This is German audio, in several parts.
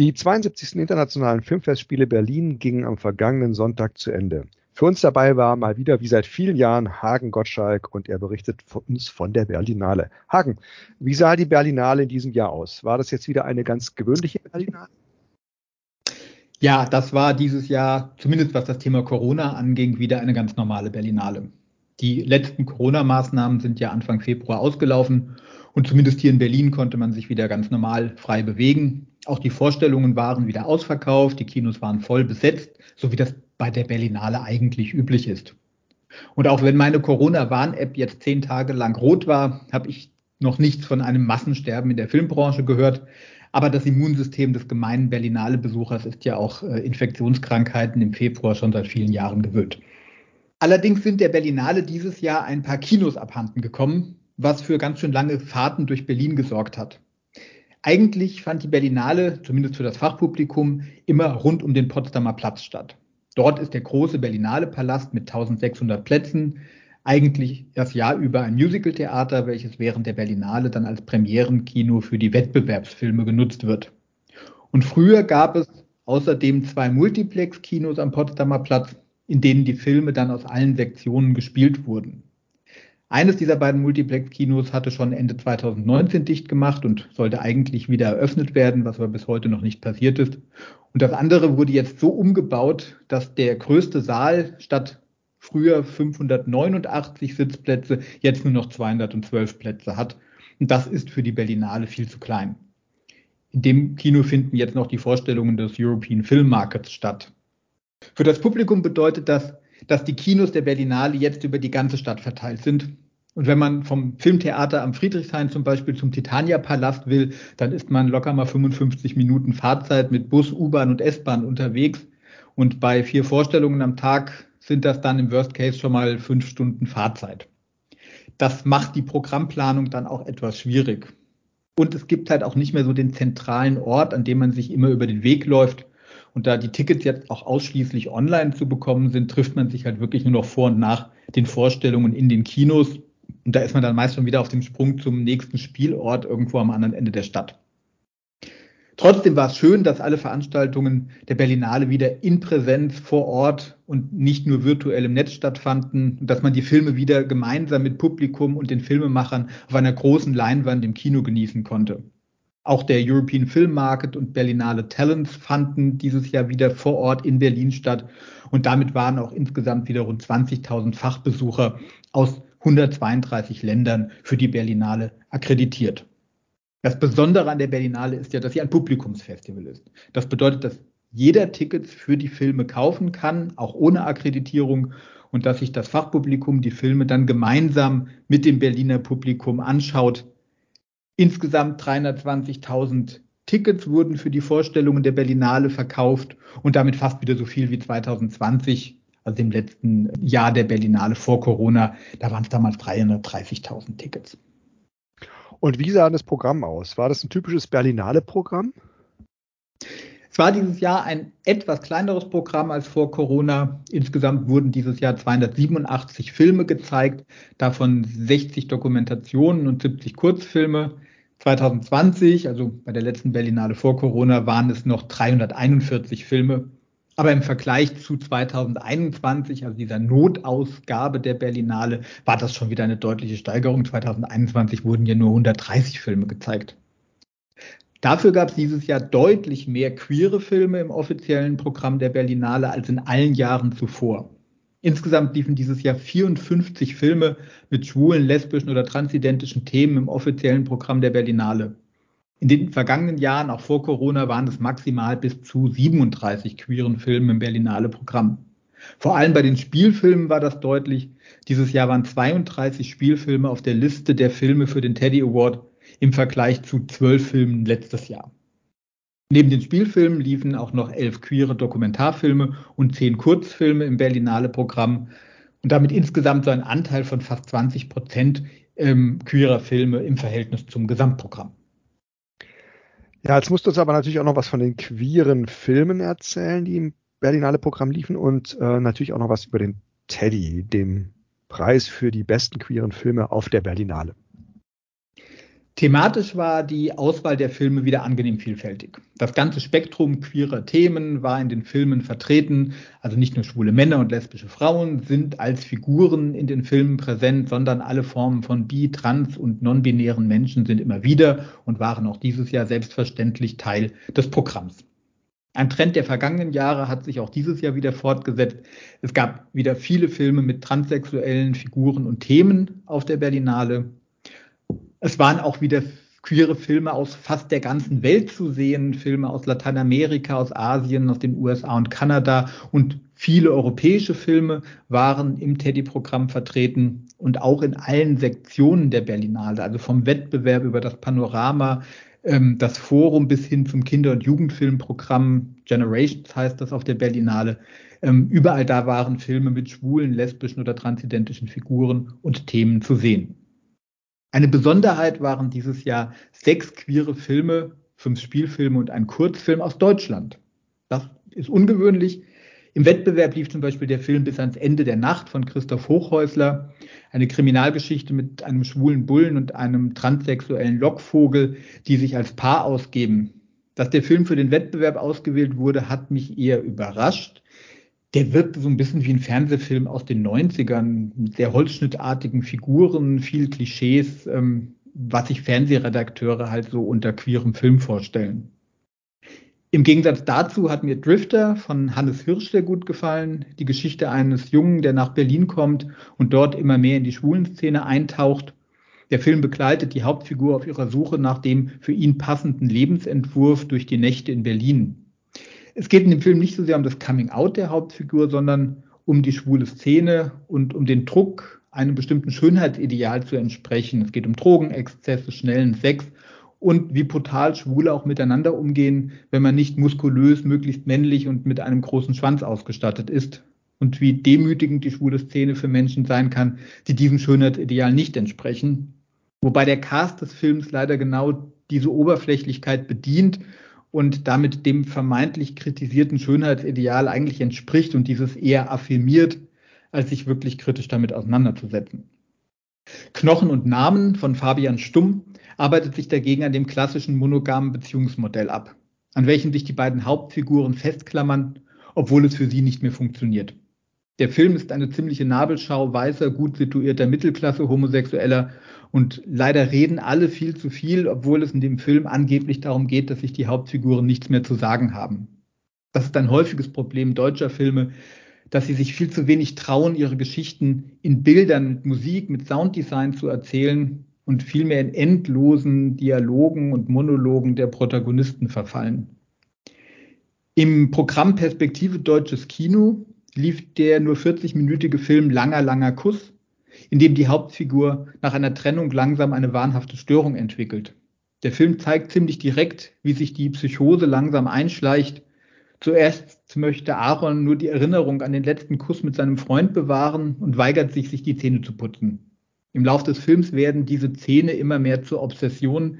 Die 72. Internationalen Filmfestspiele Berlin gingen am vergangenen Sonntag zu Ende. Für uns dabei war mal wieder wie seit vielen Jahren Hagen Gottschalk und er berichtet uns von der Berlinale. Hagen, wie sah die Berlinale in diesem Jahr aus? War das jetzt wieder eine ganz gewöhnliche Berlinale? Ja, das war dieses Jahr, zumindest was das Thema Corona anging, wieder eine ganz normale Berlinale. Die letzten Corona-Maßnahmen sind ja Anfang Februar ausgelaufen und zumindest hier in Berlin konnte man sich wieder ganz normal frei bewegen. Auch die Vorstellungen waren wieder ausverkauft, die Kinos waren voll besetzt, so wie das bei der Berlinale eigentlich üblich ist. Und auch wenn meine Corona-Warn-App jetzt zehn Tage lang rot war, habe ich noch nichts von einem Massensterben in der Filmbranche gehört. Aber das Immunsystem des gemeinen Berlinale-Besuchers ist ja auch äh, Infektionskrankheiten im Februar schon seit vielen Jahren gewöhnt. Allerdings sind der Berlinale dieses Jahr ein paar Kinos abhanden gekommen, was für ganz schön lange Fahrten durch Berlin gesorgt hat. Eigentlich fand die Berlinale, zumindest für das Fachpublikum, immer rund um den Potsdamer Platz statt. Dort ist der große Berlinale Palast mit 1600 Plätzen, eigentlich das Jahr über ein Musicaltheater, welches während der Berlinale dann als Premierenkino für die Wettbewerbsfilme genutzt wird. Und früher gab es außerdem zwei Multiplex-Kinos am Potsdamer Platz, in denen die Filme dann aus allen Sektionen gespielt wurden. Eines dieser beiden Multiplex-Kinos hatte schon Ende 2019 dicht gemacht und sollte eigentlich wieder eröffnet werden, was aber bis heute noch nicht passiert ist. Und das andere wurde jetzt so umgebaut, dass der größte Saal statt früher 589 Sitzplätze jetzt nur noch 212 Plätze hat. Und das ist für die Berlinale viel zu klein. In dem Kino finden jetzt noch die Vorstellungen des European Film Markets statt. Für das Publikum bedeutet das, dass die Kinos der Berlinale jetzt über die ganze Stadt verteilt sind. Und wenn man vom Filmtheater am Friedrichshain zum Beispiel zum Titania-Palast will, dann ist man locker mal 55 Minuten Fahrzeit mit Bus, U-Bahn und S-Bahn unterwegs. Und bei vier Vorstellungen am Tag sind das dann im Worst Case schon mal fünf Stunden Fahrzeit. Das macht die Programmplanung dann auch etwas schwierig. Und es gibt halt auch nicht mehr so den zentralen Ort, an dem man sich immer über den Weg läuft, und da die Tickets jetzt auch ausschließlich online zu bekommen sind, trifft man sich halt wirklich nur noch vor und nach den Vorstellungen in den Kinos. Und da ist man dann meist schon wieder auf dem Sprung zum nächsten Spielort irgendwo am anderen Ende der Stadt. Trotzdem war es schön, dass alle Veranstaltungen der Berlinale wieder in Präsenz vor Ort und nicht nur virtuell im Netz stattfanden und dass man die Filme wieder gemeinsam mit Publikum und den Filmemachern auf einer großen Leinwand im Kino genießen konnte. Auch der European Film Market und Berlinale Talents fanden dieses Jahr wieder vor Ort in Berlin statt. Und damit waren auch insgesamt wieder rund 20.000 Fachbesucher aus 132 Ländern für die Berlinale akkreditiert. Das Besondere an der Berlinale ist ja, dass sie ein Publikumsfestival ist. Das bedeutet, dass jeder Tickets für die Filme kaufen kann, auch ohne Akkreditierung, und dass sich das Fachpublikum die Filme dann gemeinsam mit dem Berliner Publikum anschaut, Insgesamt 320.000 Tickets wurden für die Vorstellungen der Berlinale verkauft und damit fast wieder so viel wie 2020, also dem letzten Jahr der Berlinale vor Corona. Da waren es damals 330.000 Tickets. Und wie sah das Programm aus? War das ein typisches Berlinale-Programm? Es war dieses Jahr ein etwas kleineres Programm als vor Corona. Insgesamt wurden dieses Jahr 287 Filme gezeigt, davon 60 Dokumentationen und 70 Kurzfilme. 2020, also bei der letzten Berlinale vor Corona, waren es noch 341 Filme. Aber im Vergleich zu 2021, also dieser Notausgabe der Berlinale, war das schon wieder eine deutliche Steigerung. 2021 wurden ja nur 130 Filme gezeigt. Dafür gab es dieses Jahr deutlich mehr queere Filme im offiziellen Programm der Berlinale als in allen Jahren zuvor. Insgesamt liefen dieses Jahr 54 Filme mit schwulen, lesbischen oder transidentischen Themen im offiziellen Programm der Berlinale. In den vergangenen Jahren, auch vor Corona, waren es maximal bis zu 37 queeren Filmen im Berlinale Programm. Vor allem bei den Spielfilmen war das deutlich. Dieses Jahr waren 32 Spielfilme auf der Liste der Filme für den Teddy Award im Vergleich zu zwölf Filmen letztes Jahr. Neben den Spielfilmen liefen auch noch elf queere Dokumentarfilme und zehn Kurzfilme im Berlinale Programm und damit insgesamt so ein Anteil von fast 20 Prozent ähm, queerer Filme im Verhältnis zum Gesamtprogramm. Ja, jetzt musst du uns aber natürlich auch noch was von den queeren Filmen erzählen, die im Berlinale Programm liefen und äh, natürlich auch noch was über den Teddy, dem Preis für die besten queeren Filme auf der Berlinale. Thematisch war die Auswahl der Filme wieder angenehm vielfältig. Das ganze Spektrum queerer Themen war in den Filmen vertreten. Also nicht nur schwule Männer und lesbische Frauen sind als Figuren in den Filmen präsent, sondern alle Formen von bi, trans und non-binären Menschen sind immer wieder und waren auch dieses Jahr selbstverständlich Teil des Programms. Ein Trend der vergangenen Jahre hat sich auch dieses Jahr wieder fortgesetzt. Es gab wieder viele Filme mit transsexuellen Figuren und Themen auf der Berlinale. Es waren auch wieder queere Filme aus fast der ganzen Welt zu sehen, Filme aus Lateinamerika, aus Asien, aus den USA und Kanada und viele europäische Filme waren im Teddy-Programm vertreten und auch in allen Sektionen der Berlinale, also vom Wettbewerb über das Panorama, ähm, das Forum bis hin zum Kinder- und Jugendfilmprogramm Generations heißt das auf der Berlinale. Ähm, überall da waren Filme mit schwulen, lesbischen oder transidentischen Figuren und Themen zu sehen. Eine Besonderheit waren dieses Jahr sechs queere Filme, fünf Spielfilme und ein Kurzfilm aus Deutschland. Das ist ungewöhnlich. Im Wettbewerb lief zum Beispiel der Film Bis ans Ende der Nacht von Christoph Hochhäusler, eine Kriminalgeschichte mit einem schwulen Bullen und einem transsexuellen Lockvogel, die sich als Paar ausgeben. Dass der Film für den Wettbewerb ausgewählt wurde, hat mich eher überrascht der wirkt so ein bisschen wie ein Fernsehfilm aus den 90ern, mit sehr holzschnittartigen Figuren, viel Klischees, ähm, was sich Fernsehredakteure halt so unter queerem Film vorstellen. Im Gegensatz dazu hat mir Drifter von Hannes Hirsch sehr gut gefallen. Die Geschichte eines Jungen, der nach Berlin kommt und dort immer mehr in die Schwulenszene eintaucht. Der Film begleitet die Hauptfigur auf ihrer Suche nach dem für ihn passenden Lebensentwurf durch die Nächte in Berlin es geht in dem Film nicht so sehr um das Coming Out der Hauptfigur, sondern um die schwule Szene und um den Druck, einem bestimmten Schönheitsideal zu entsprechen. Es geht um Drogenexzesse, schnellen Sex und wie brutal Schwule auch miteinander umgehen, wenn man nicht muskulös, möglichst männlich und mit einem großen Schwanz ausgestattet ist. Und wie demütigend die schwule Szene für Menschen sein kann, die diesem Schönheitsideal nicht entsprechen. Wobei der Cast des Films leider genau diese Oberflächlichkeit bedient und damit dem vermeintlich kritisierten Schönheitsideal eigentlich entspricht und dieses eher affirmiert, als sich wirklich kritisch damit auseinanderzusetzen. Knochen und Namen von Fabian Stumm arbeitet sich dagegen an dem klassischen monogamen Beziehungsmodell ab, an welchem sich die beiden Hauptfiguren festklammern, obwohl es für sie nicht mehr funktioniert. Der Film ist eine ziemliche Nabelschau weißer, gut situierter Mittelklasse Homosexueller und leider reden alle viel zu viel, obwohl es in dem Film angeblich darum geht, dass sich die Hauptfiguren nichts mehr zu sagen haben. Das ist ein häufiges Problem deutscher Filme, dass sie sich viel zu wenig trauen, ihre Geschichten in Bildern, mit Musik, mit Sounddesign zu erzählen und vielmehr in endlosen Dialogen und Monologen der Protagonisten verfallen. Im Programm Perspektive Deutsches Kino lief der nur 40-minütige Film Langer, langer Kuss in dem die Hauptfigur nach einer Trennung langsam eine wahnhafte Störung entwickelt. Der Film zeigt ziemlich direkt, wie sich die Psychose langsam einschleicht. Zuerst möchte Aaron nur die Erinnerung an den letzten Kuss mit seinem Freund bewahren und weigert sich, sich die Zähne zu putzen. Im Lauf des Films werden diese Zähne immer mehr zur Obsession.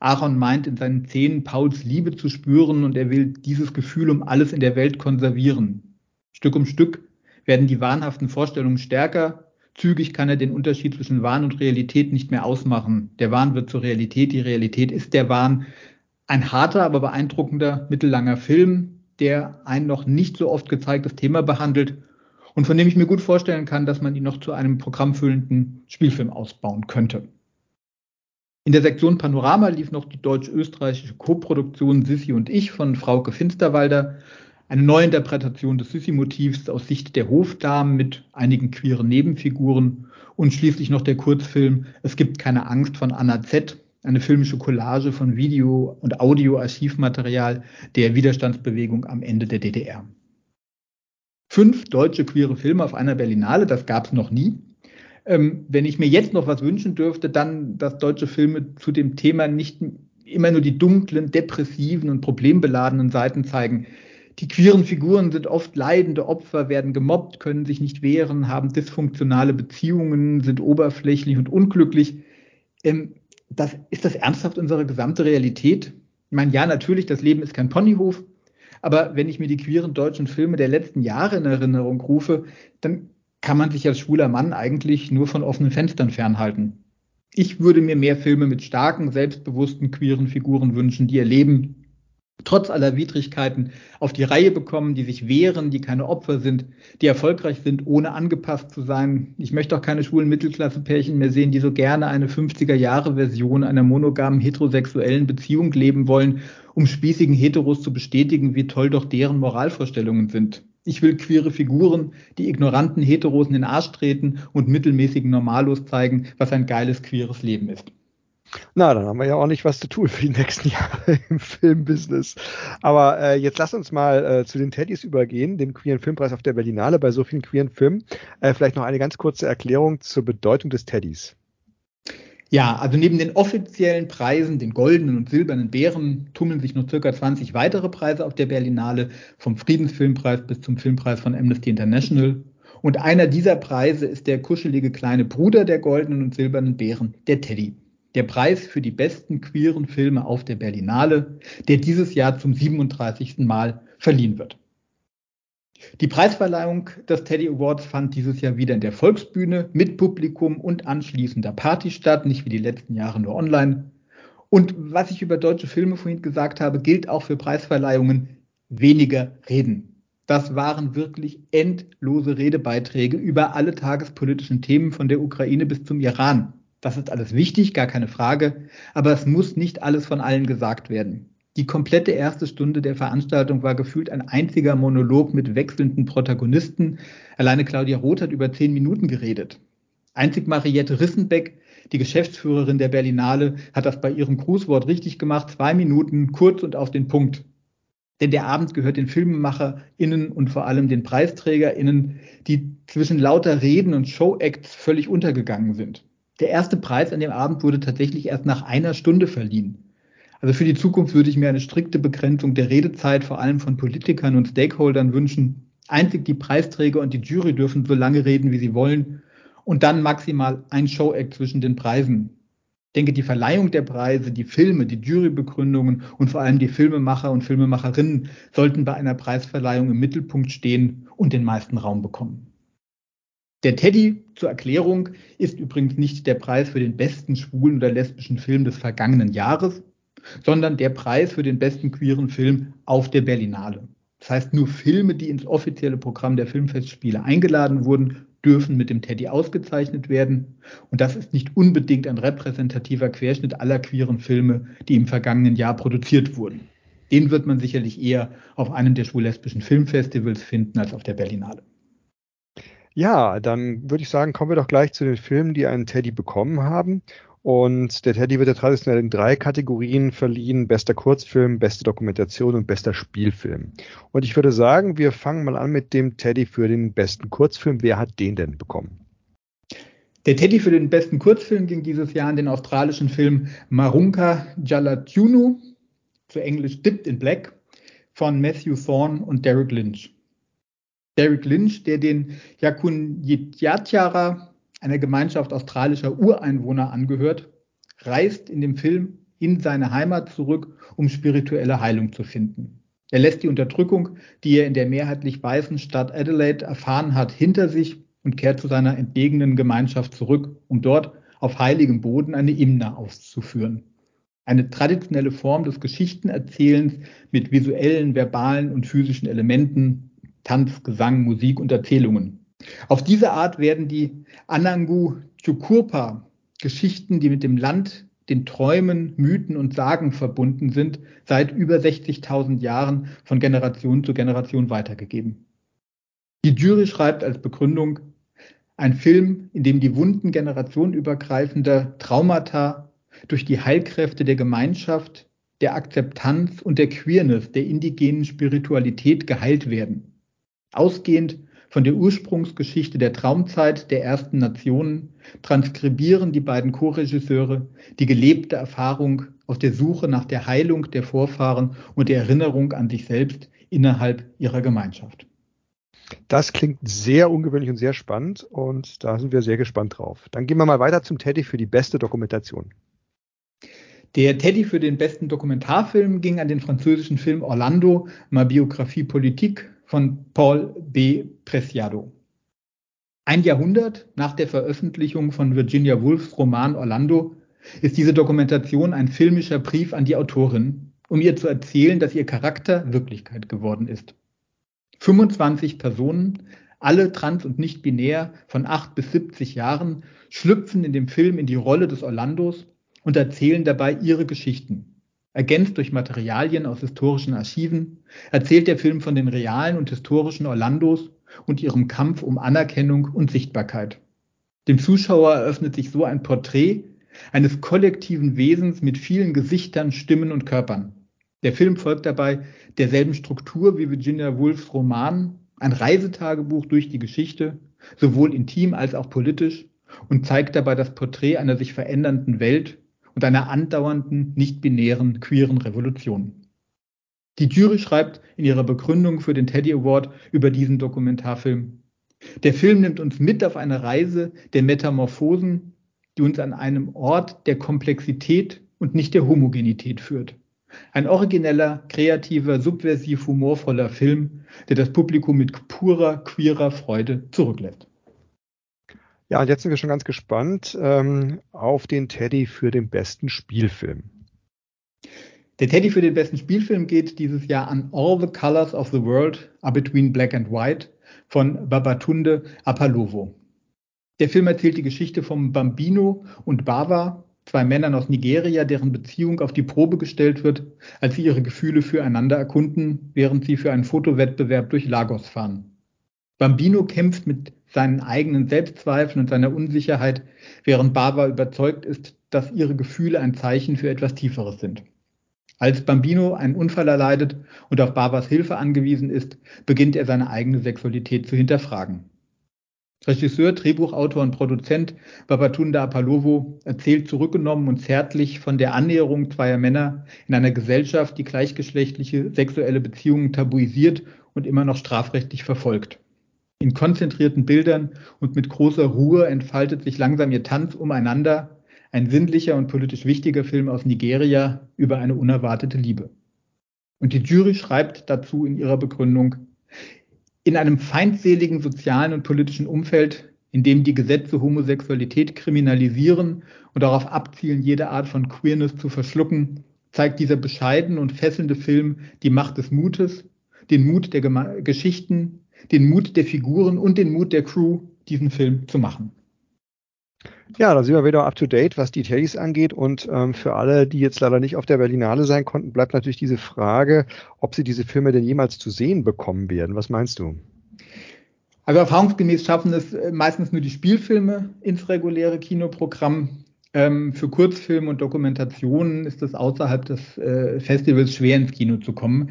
Aaron meint in seinen Zähnen Pauls Liebe zu spüren und er will dieses Gefühl um alles in der Welt konservieren. Stück um Stück werden die wahnhaften Vorstellungen stärker Zügig kann er den Unterschied zwischen Wahn und Realität nicht mehr ausmachen. Der Wahn wird zur Realität, die Realität ist der Wahn. Ein harter, aber beeindruckender, mittellanger Film, der ein noch nicht so oft gezeigtes Thema behandelt und von dem ich mir gut vorstellen kann, dass man ihn noch zu einem programmfüllenden Spielfilm ausbauen könnte. In der Sektion Panorama lief noch die deutsch-österreichische Koproduktion Sissi und ich von Frauke Finsterwalder eine Neuinterpretation des Sissi-Motivs aus Sicht der Hofdamen mit einigen queeren Nebenfiguren und schließlich noch der Kurzfilm Es gibt keine Angst von Anna Z., eine filmische Collage von Video- und Audio-Archivmaterial der Widerstandsbewegung am Ende der DDR. Fünf deutsche queere Filme auf einer Berlinale, das gab es noch nie. Ähm, wenn ich mir jetzt noch was wünschen dürfte, dann, dass deutsche Filme zu dem Thema nicht immer nur die dunklen, depressiven und problembeladenen Seiten zeigen, die queeren Figuren sind oft leidende Opfer, werden gemobbt, können sich nicht wehren, haben dysfunktionale Beziehungen, sind oberflächlich und unglücklich. Ähm, das, ist das ernsthaft unsere gesamte Realität? Ich meine, ja, natürlich, das Leben ist kein Ponyhof. Aber wenn ich mir die queeren deutschen Filme der letzten Jahre in Erinnerung rufe, dann kann man sich als schwuler Mann eigentlich nur von offenen Fenstern fernhalten. Ich würde mir mehr Filme mit starken, selbstbewussten, queeren Figuren wünschen, die ihr Leben trotz aller Widrigkeiten auf die Reihe bekommen, die sich wehren, die keine Opfer sind, die erfolgreich sind, ohne angepasst zu sein. Ich möchte auch keine schwulen Mittelklasse-Pärchen mehr sehen, die so gerne eine 50er-Jahre-Version einer monogamen heterosexuellen Beziehung leben wollen, um spießigen Heteros zu bestätigen, wie toll doch deren Moralvorstellungen sind. Ich will queere Figuren, die ignoranten Heteros in den Arsch treten und mittelmäßigen Normalos zeigen, was ein geiles queeres Leben ist. Na, dann haben wir ja auch nicht was zu tun für die nächsten Jahre im Filmbusiness. Aber äh, jetzt lass uns mal äh, zu den Teddys übergehen, dem queeren Filmpreis auf der Berlinale bei so vielen queeren Filmen. Äh, vielleicht noch eine ganz kurze Erklärung zur Bedeutung des Teddys. Ja, also neben den offiziellen Preisen, den goldenen und silbernen Bären, tummeln sich noch circa 20 weitere Preise auf der Berlinale, vom Friedensfilmpreis bis zum Filmpreis von Amnesty International. Und einer dieser Preise ist der kuschelige kleine Bruder der goldenen und silbernen Bären, der Teddy der Preis für die besten queeren Filme auf der Berlinale, der dieses Jahr zum 37. Mal verliehen wird. Die Preisverleihung des Teddy Awards fand dieses Jahr wieder in der Volksbühne mit Publikum und anschließender Party statt, nicht wie die letzten Jahre nur online. Und was ich über deutsche Filme vorhin gesagt habe, gilt auch für Preisverleihungen weniger reden. Das waren wirklich endlose Redebeiträge über alle tagespolitischen Themen von der Ukraine bis zum Iran. Das ist alles wichtig, gar keine Frage, aber es muss nicht alles von allen gesagt werden. Die komplette erste Stunde der Veranstaltung war gefühlt ein einziger Monolog mit wechselnden Protagonisten. Alleine Claudia Roth hat über zehn Minuten geredet. Einzig Mariette Rissenbeck, die Geschäftsführerin der Berlinale, hat das bei ihrem Grußwort richtig gemacht. Zwei Minuten, kurz und auf den Punkt. Denn der Abend gehört den FilmemacherInnen und vor allem den PreisträgerInnen, die zwischen lauter Reden und Showacts völlig untergegangen sind. Der erste Preis an dem Abend wurde tatsächlich erst nach einer Stunde verliehen. Also für die Zukunft würde ich mir eine strikte Begrenzung der Redezeit, vor allem von Politikern und Stakeholdern wünschen. Einzig die Preisträger und die Jury dürfen so lange reden, wie sie wollen. Und dann maximal ein Show-Act zwischen den Preisen. Ich denke, die Verleihung der Preise, die Filme, die Jurybegründungen und vor allem die Filmemacher und Filmemacherinnen sollten bei einer Preisverleihung im Mittelpunkt stehen und den meisten Raum bekommen. Der Teddy zur Erklärung ist übrigens nicht der Preis für den besten schwulen oder lesbischen Film des vergangenen Jahres, sondern der Preis für den besten queeren Film auf der Berlinale. Das heißt, nur Filme, die ins offizielle Programm der Filmfestspiele eingeladen wurden, dürfen mit dem Teddy ausgezeichnet werden. Und das ist nicht unbedingt ein repräsentativer Querschnitt aller queeren Filme, die im vergangenen Jahr produziert wurden. Den wird man sicherlich eher auf einem der schwul-lesbischen Filmfestivals finden als auf der Berlinale. Ja, dann würde ich sagen, kommen wir doch gleich zu den Filmen, die einen Teddy bekommen haben. Und der Teddy wird ja traditionell in drei Kategorien verliehen. Bester Kurzfilm, beste Dokumentation und bester Spielfilm. Und ich würde sagen, wir fangen mal an mit dem Teddy für den besten Kurzfilm. Wer hat den denn bekommen? Der Teddy für den besten Kurzfilm ging dieses Jahr an den australischen Film Marunka Jalatunu, zu Englisch Dipped in Black, von Matthew Thorne und Derek Lynch. Derek Lynch, der den Yakun Yatyara, einer Gemeinschaft australischer Ureinwohner, angehört, reist in dem Film in seine Heimat zurück, um spirituelle Heilung zu finden. Er lässt die Unterdrückung, die er in der mehrheitlich weißen Stadt Adelaide erfahren hat, hinter sich und kehrt zu seiner entlegenen Gemeinschaft zurück, um dort auf heiligem Boden eine Imna auszuführen. Eine traditionelle Form des Geschichtenerzählens mit visuellen, verbalen und physischen Elementen, Tanz, Gesang, Musik und Erzählungen. Auf diese Art werden die Anangu Chukurpa Geschichten, die mit dem Land, den Träumen, Mythen und Sagen verbunden sind, seit über 60.000 Jahren von Generation zu Generation weitergegeben. Die Jury schreibt als Begründung, ein Film, in dem die Wunden generationenübergreifender Traumata durch die Heilkräfte der Gemeinschaft, der Akzeptanz und der Queerness der indigenen Spiritualität geheilt werden. Ausgehend von der Ursprungsgeschichte der Traumzeit der ersten Nationen transkribieren die beiden Co-Regisseure die gelebte Erfahrung aus der Suche nach der Heilung der Vorfahren und der Erinnerung an sich selbst innerhalb ihrer Gemeinschaft. Das klingt sehr ungewöhnlich und sehr spannend und da sind wir sehr gespannt drauf. Dann gehen wir mal weiter zum Teddy für die beste Dokumentation. Der Teddy für den besten Dokumentarfilm ging an den französischen Film Orlando, ma Biographie Politique von Paul B. Preciado. Ein Jahrhundert nach der Veröffentlichung von Virginia Woolfs Roman Orlando ist diese Dokumentation ein filmischer Brief an die Autorin, um ihr zu erzählen, dass ihr Charakter Wirklichkeit geworden ist. 25 Personen, alle trans- und nicht binär, von 8 bis 70 Jahren, schlüpfen in dem Film in die Rolle des Orlandos und erzählen dabei ihre Geschichten. Ergänzt durch Materialien aus historischen Archiven, erzählt der Film von den realen und historischen Orlandos und ihrem Kampf um Anerkennung und Sichtbarkeit. Dem Zuschauer eröffnet sich so ein Porträt eines kollektiven Wesens mit vielen Gesichtern, Stimmen und Körpern. Der Film folgt dabei derselben Struktur wie Virginia Woolfs Roman, ein Reisetagebuch durch die Geschichte, sowohl intim als auch politisch, und zeigt dabei das Porträt einer sich verändernden Welt und einer andauernden, nicht-binären, queeren Revolution. Die Jury schreibt in ihrer Begründung für den Teddy Award über diesen Dokumentarfilm. Der Film nimmt uns mit auf eine Reise der Metamorphosen, die uns an einem Ort der Komplexität und nicht der Homogenität führt. Ein origineller, kreativer, subversiv humorvoller Film, der das Publikum mit purer, queerer Freude zurücklässt. Ja, und jetzt sind wir schon ganz gespannt ähm, auf den Teddy für den besten Spielfilm. Der Teddy für den besten Spielfilm geht dieses Jahr an All the Colors of the World are Between Black and White von Babatunde Apalovo. Der Film erzählt die Geschichte von Bambino und Bava, zwei Männern aus Nigeria, deren Beziehung auf die Probe gestellt wird, als sie ihre Gefühle füreinander erkunden, während sie für einen Fotowettbewerb durch Lagos fahren. Bambino kämpft mit seinen eigenen Selbstzweifeln und seiner Unsicherheit, während Bava überzeugt ist, dass ihre Gefühle ein Zeichen für etwas Tieferes sind. Als Bambino einen Unfall erleidet und auf Barbas Hilfe angewiesen ist, beginnt er seine eigene Sexualität zu hinterfragen. Regisseur, Drehbuchautor und Produzent Babatunde Apalovo erzählt zurückgenommen und zärtlich von der Annäherung zweier Männer in einer Gesellschaft, die gleichgeschlechtliche sexuelle Beziehungen tabuisiert und immer noch strafrechtlich verfolgt. In konzentrierten Bildern und mit großer Ruhe entfaltet sich langsam ihr Tanz umeinander, ein sinnlicher und politisch wichtiger Film aus Nigeria über eine unerwartete Liebe. Und die Jury schreibt dazu in ihrer Begründung, in einem feindseligen sozialen und politischen Umfeld, in dem die Gesetze Homosexualität kriminalisieren und darauf abzielen, jede Art von Queerness zu verschlucken, zeigt dieser bescheiden und fesselnde Film die Macht des Mutes, den Mut der Geschichten, den Mut der Figuren und den Mut der Crew, diesen Film zu machen. Ja, da sind wir wieder up to date, was die Teddys angeht. Und ähm, für alle, die jetzt leider nicht auf der Berlinale sein konnten, bleibt natürlich diese Frage, ob sie diese Filme denn jemals zu sehen bekommen werden. Was meinst du? Also erfahrungsgemäß schaffen es äh, meistens nur die Spielfilme ins reguläre Kinoprogramm. Ähm, für Kurzfilme und Dokumentationen ist es außerhalb des äh, Festivals schwer ins Kino zu kommen.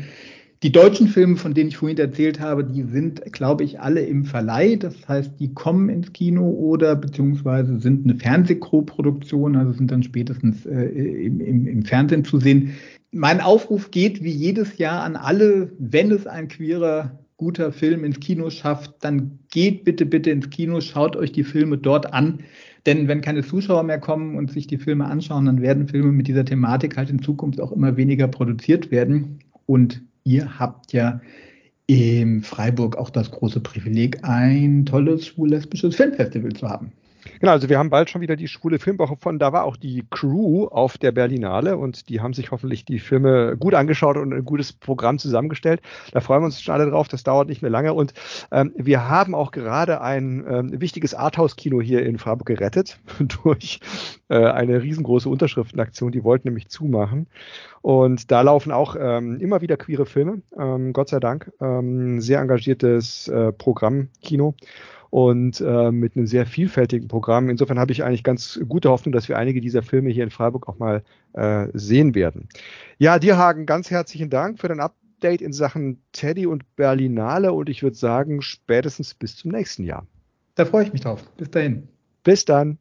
Die deutschen Filme, von denen ich vorhin erzählt habe, die sind, glaube ich, alle im Verleih. Das heißt, die kommen ins Kino oder beziehungsweise sind eine Fernsehcrew-Produktion, also sind dann spätestens äh, im, im, im Fernsehen zu sehen. Mein Aufruf geht wie jedes Jahr an alle, wenn es ein queerer guter Film ins Kino schafft, dann geht bitte, bitte ins Kino, schaut euch die Filme dort an. Denn wenn keine Zuschauer mehr kommen und sich die Filme anschauen, dann werden Filme mit dieser Thematik halt in Zukunft auch immer weniger produziert werden. Und ihr habt ja in Freiburg auch das große Privileg, ein tolles schwul-lesbisches Filmfestival zu haben. Genau, also wir haben bald schon wieder die schwule Filmwoche von, da war auch die Crew auf der Berlinale und die haben sich hoffentlich die Filme gut angeschaut und ein gutes Programm zusammengestellt. Da freuen wir uns schon alle drauf, das dauert nicht mehr lange. Und ähm, wir haben auch gerade ein ähm, wichtiges Arthouse-Kino hier in Freiburg gerettet durch äh, eine riesengroße Unterschriftenaktion, die wollten nämlich zumachen. Und da laufen auch ähm, immer wieder queere Filme, ähm, Gott sei Dank, ähm, sehr engagiertes äh, Programm, Kino und äh, mit einem sehr vielfältigen Programm. Insofern habe ich eigentlich ganz gute Hoffnung, dass wir einige dieser Filme hier in Freiburg auch mal äh, sehen werden. Ja, dir Hagen, ganz herzlichen Dank für dein Update in Sachen Teddy und Berlinale und ich würde sagen, spätestens bis zum nächsten Jahr. Da freue ich mich drauf. Bis dahin. Bis dann.